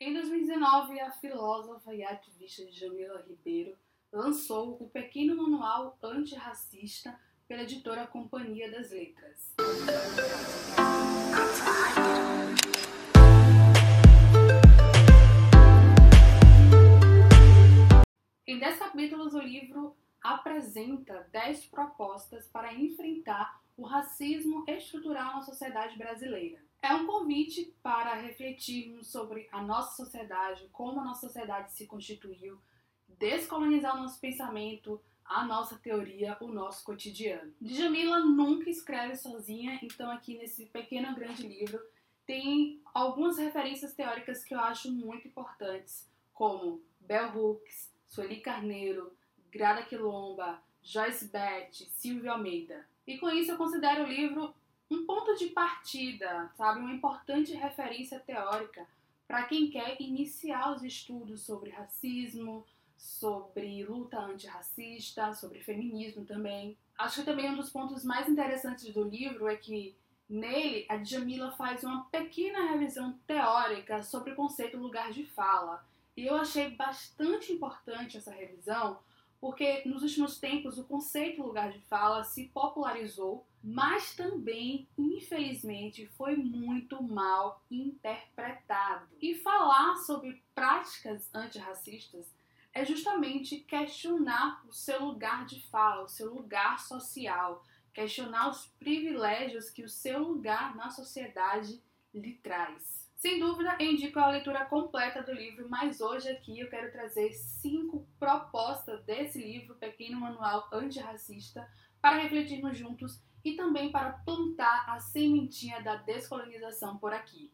Em 2019, a filósofa e ativista Jamila Ribeiro lançou o pequeno manual antirracista pela editora Companhia das Letras. Em 10 capítulos, o livro apresenta 10 propostas para enfrentar o racismo estrutural na sociedade brasileira. É um convite para refletirmos sobre a nossa sociedade, como a nossa sociedade se constituiu, descolonizar o nosso pensamento, a nossa teoria, o nosso cotidiano. Djamila nunca escreve sozinha, então aqui nesse pequeno grande livro tem algumas referências teóricas que eu acho muito importantes, como Bell Hooks, Sueli Carneiro, Grada Quilomba, Joyce Beth, Silvio Almeida. E com isso eu considero o livro um ponto de partida, sabe, uma importante referência teórica para quem quer iniciar os estudos sobre racismo, sobre luta antirracista, sobre feminismo também. Acho que também um dos pontos mais interessantes do livro é que nele a Djamila faz uma pequena revisão teórica sobre o conceito lugar de fala. E eu achei bastante importante essa revisão porque nos últimos tempos o conceito lugar de fala se popularizou, mas também, infelizmente, foi muito mal interpretado. E falar sobre práticas antirracistas é justamente questionar o seu lugar de fala, o seu lugar social, questionar os privilégios que o seu lugar na sociedade lhe traz. Sem dúvida, indico a leitura completa do livro, mas hoje aqui eu quero trazer cinco propostas desse livro, Pequeno Manual Antirracista, para refletirmos juntos e também para plantar a sementinha da descolonização por aqui.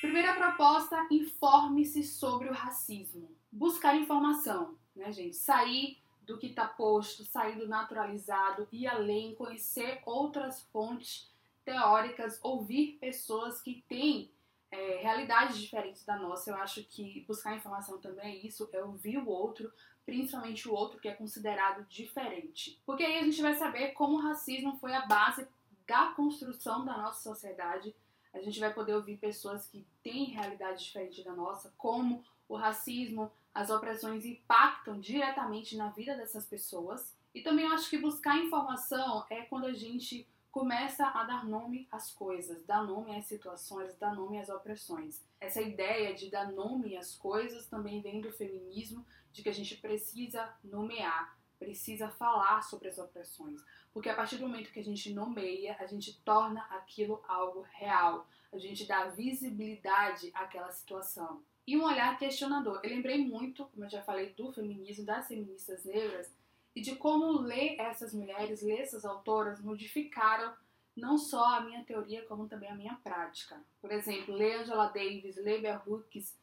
Primeira proposta: informe-se sobre o racismo. Buscar informação, né, gente? Sair do que está posto, sair do naturalizado, ir além, conhecer outras fontes teóricas, ouvir pessoas que têm é, realidades diferentes da nossa. Eu acho que buscar informação também é isso, é ouvir o outro, principalmente o outro que é considerado diferente. Porque aí a gente vai saber como o racismo foi a base da construção da nossa sociedade. A gente vai poder ouvir pessoas que têm realidade diferente da nossa, como o racismo, as opressões impactam diretamente na vida dessas pessoas. E também eu acho que buscar informação é quando a gente começa a dar nome às coisas, dar nome às situações, dar nome às opressões. Essa ideia de dar nome às coisas também vem do feminismo, de que a gente precisa nomear, precisa falar sobre as opressões, porque a partir do momento que a gente nomeia, a gente torna aquilo algo real, a gente dá visibilidade àquela situação. E um olhar questionador. Eu lembrei muito, como eu já falei, do feminismo, das feministas negras, e de como ler essas mulheres, ler essas autoras, modificaram não só a minha teoria, como também a minha prática. Por exemplo, ler Angela Davis, ler Bell Hooks,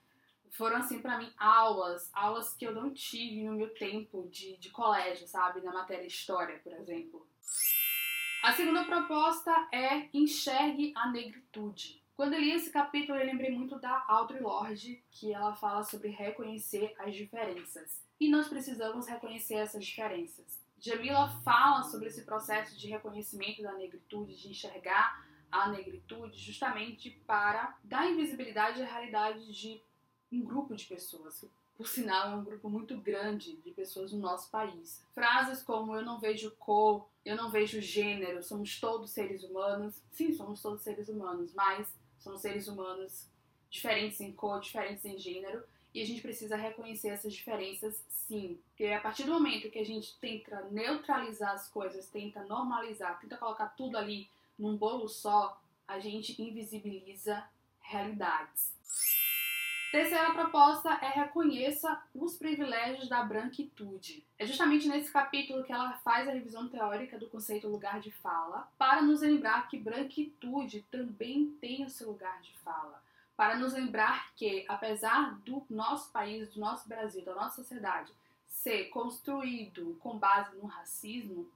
foram assim para mim aulas, aulas que eu não tive no meu tempo de, de colégio, sabe? Na matéria História, por exemplo. A segunda proposta é enxergue a negritude. Quando eu li esse capítulo, eu lembrei muito da Audre Lorde, que ela fala sobre reconhecer as diferenças. E nós precisamos reconhecer essas diferenças. Jamila fala sobre esse processo de reconhecimento da negritude, de enxergar a negritude, justamente para dar invisibilidade à realidade de um grupo de pessoas, que, por sinal é um grupo muito grande de pessoas no nosso país. Frases como eu não vejo cor, eu não vejo gênero, somos todos seres humanos. Sim, somos todos seres humanos, mas somos seres humanos diferentes em cor, diferentes em gênero, e a gente precisa reconhecer essas diferenças sim. Porque a partir do momento que a gente tenta neutralizar as coisas, tenta normalizar, tenta colocar tudo ali num bolo só, a gente invisibiliza realidades. Terceira proposta é reconheça os privilégios da branquitude. É justamente nesse capítulo que ela faz a revisão teórica do conceito lugar de fala, para nos lembrar que branquitude também tem o seu lugar de fala para nos lembrar que, apesar do nosso país, do nosso Brasil, da nossa sociedade ser construído com base no racismo,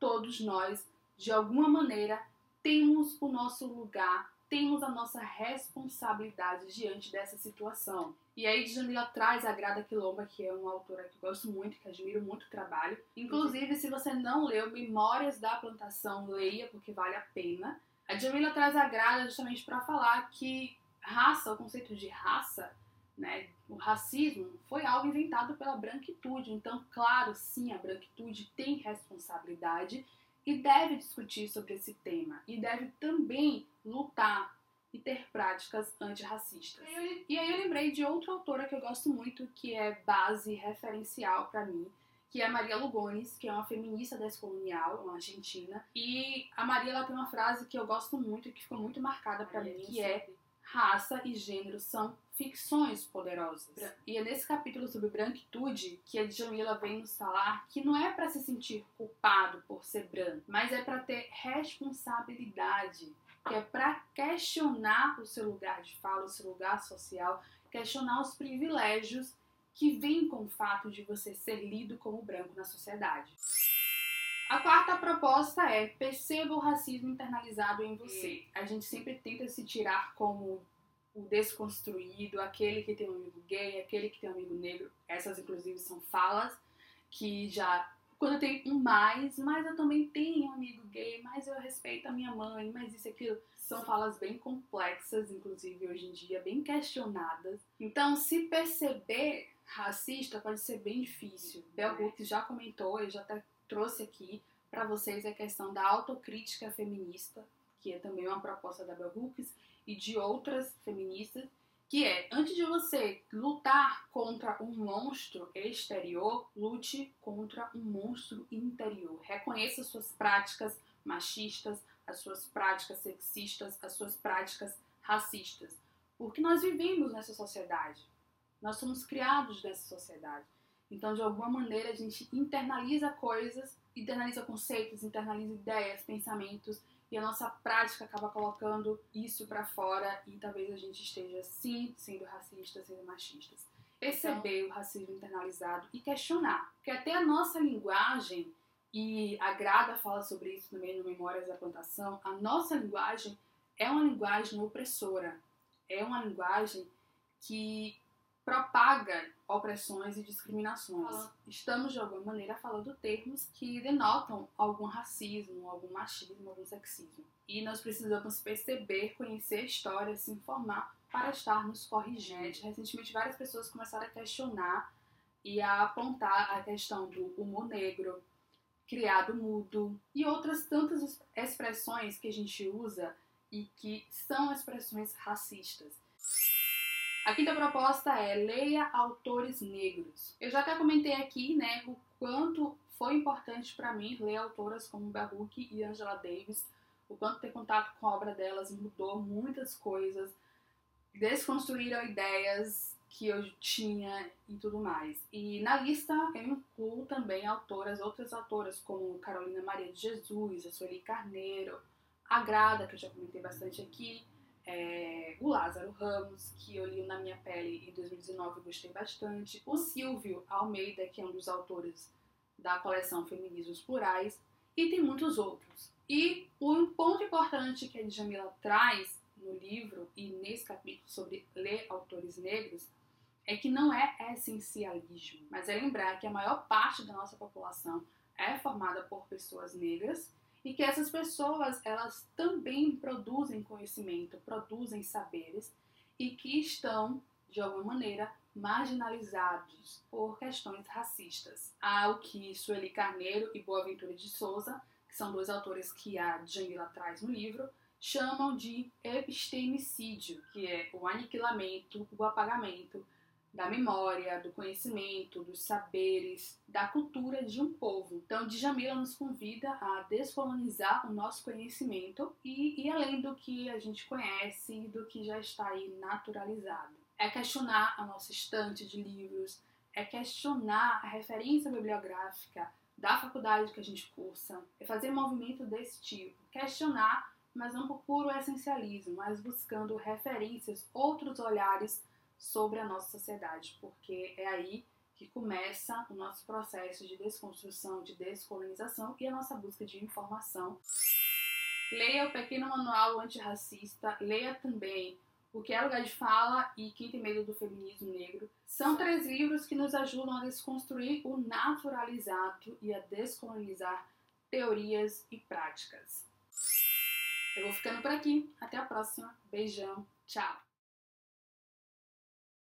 todos nós, de alguma maneira, temos o nosso lugar, temos a nossa responsabilidade diante dessa situação. E aí Djamila traz a Grada Quilomba, que é uma autora que eu gosto muito, que admiro muito o trabalho. Inclusive, se você não leu Memórias da Plantação, leia, porque vale a pena. A Djamila traz a Grada justamente para falar que raça, o conceito de raça, né? O racismo foi algo inventado pela branquitude, então, claro, sim, a branquitude tem responsabilidade e deve discutir sobre esse tema e deve também lutar e ter práticas antirracistas. E aí eu lembrei de outra autora que eu gosto muito, que é base referencial para mim, que é a Maria Lugones, que é uma feminista descolonial, uma argentina. E a Maria ela tem uma frase que eu gosto muito e que ficou muito marcada para mim, que é raça e gênero são ficções poderosas. E é nesse capítulo sobre branquitude que a Djamila vem nos falar que não é para se sentir culpado por ser branco, mas é para ter responsabilidade que é para questionar o seu lugar de fala, o seu lugar social, questionar os privilégios que vêm com o fato de você ser lido como branco na sociedade. A quarta proposta é perceba o racismo internalizado em você. A gente sempre tenta se tirar como o desconstruído, aquele que tem um amigo gay, aquele que tem um amigo negro. Essas, inclusive, são falas que já quando tem um mais, mas eu também tenho um amigo gay, mas eu respeito a minha mãe, mas isso e aquilo. São falas bem complexas, inclusive hoje em dia, bem questionadas. Então, se perceber racista pode ser bem difícil. Bell Hooks já comentou, eu já até trouxe aqui para vocês a questão da autocrítica feminista, que é também uma proposta da Bell Hooks e de outras feministas que é, antes de você lutar contra um monstro exterior, lute contra um monstro interior. Reconheça suas práticas machistas, as suas práticas sexistas, as suas práticas racistas. Porque nós vivemos nessa sociedade. Nós somos criados nessa sociedade. Então, de alguma maneira, a gente internaliza coisas, internaliza conceitos, internaliza ideias, pensamentos e a nossa prática acaba colocando isso para fora e talvez a gente esteja sim sendo racista, sendo machistas. Perceber então, o racismo internalizado e questionar, porque até a nossa linguagem e a Grada fala sobre isso também no Memórias da Plantação, a nossa linguagem é uma linguagem opressora, é uma linguagem que propaga opressões e discriminações. Estamos, de alguma maneira, falando termos que denotam algum racismo, algum machismo, algum sexismo. E nós precisamos perceber, conhecer a história, se informar para estar nos corrigindo. Recentemente, várias pessoas começaram a questionar e a apontar a questão do humor negro, criado mudo e outras tantas expressões que a gente usa e que são expressões racistas. A quinta proposta é leia autores negros. Eu já até comentei aqui, né, o quanto foi importante para mim ler autoras como Baruch e Angela Davis, o quanto ter contato com a obra delas mudou muitas coisas, desconstruíram ideias que eu tinha e tudo mais. E na lista eu incluo também autoras, outras autoras como Carolina Maria de Jesus, a Sueli Carneiro, a Grada, que eu já comentei bastante aqui, é, o Lázaro Ramos, que eu li na minha pele em 2019 e gostei bastante, o Silvio Almeida, que é um dos autores da coleção Feminismos Plurais, e tem muitos outros. E um ponto importante que a Djamila traz no livro e nesse capítulo sobre ler autores negros é que não é essencialismo, mas é lembrar que a maior parte da nossa população é formada por pessoas negras e que essas pessoas elas também produzem conhecimento, produzem saberes e que estão de alguma maneira marginalizados por questões racistas. Há o que Sueli Carneiro e Boaventura de Souza, que são dois autores que a Djanila traz no livro, chamam de epistemicídio, que é o aniquilamento, o apagamento da memória, do conhecimento, dos saberes, da cultura de um povo. Então, Djamila nos convida a descolonizar o nosso conhecimento e ir além do que a gente conhece e do que já está aí naturalizado. É questionar a nossa estante de livros, é questionar a referência bibliográfica da faculdade que a gente cursa, é fazer movimento desse tipo, questionar, mas não por puro essencialismo, mas buscando referências, outros olhares sobre a nossa sociedade, porque é aí que começa o nosso processo de desconstrução, de descolonização e a nossa busca de informação. Leia o Pequeno Manual Antirracista, leia também O que é Lugar de Fala e Quem Tem Medo do Feminismo Negro. São três livros que nos ajudam a desconstruir o naturalizado e a descolonizar teorias e práticas. Eu vou ficando por aqui. Até a próxima. Beijão. Tchau.